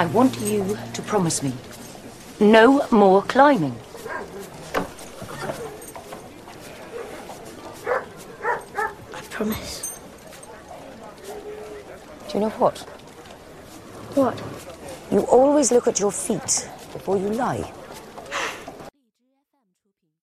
I want you to promise me no more climbing. I promise. Do you know what? What? You always look at your feet before you lie.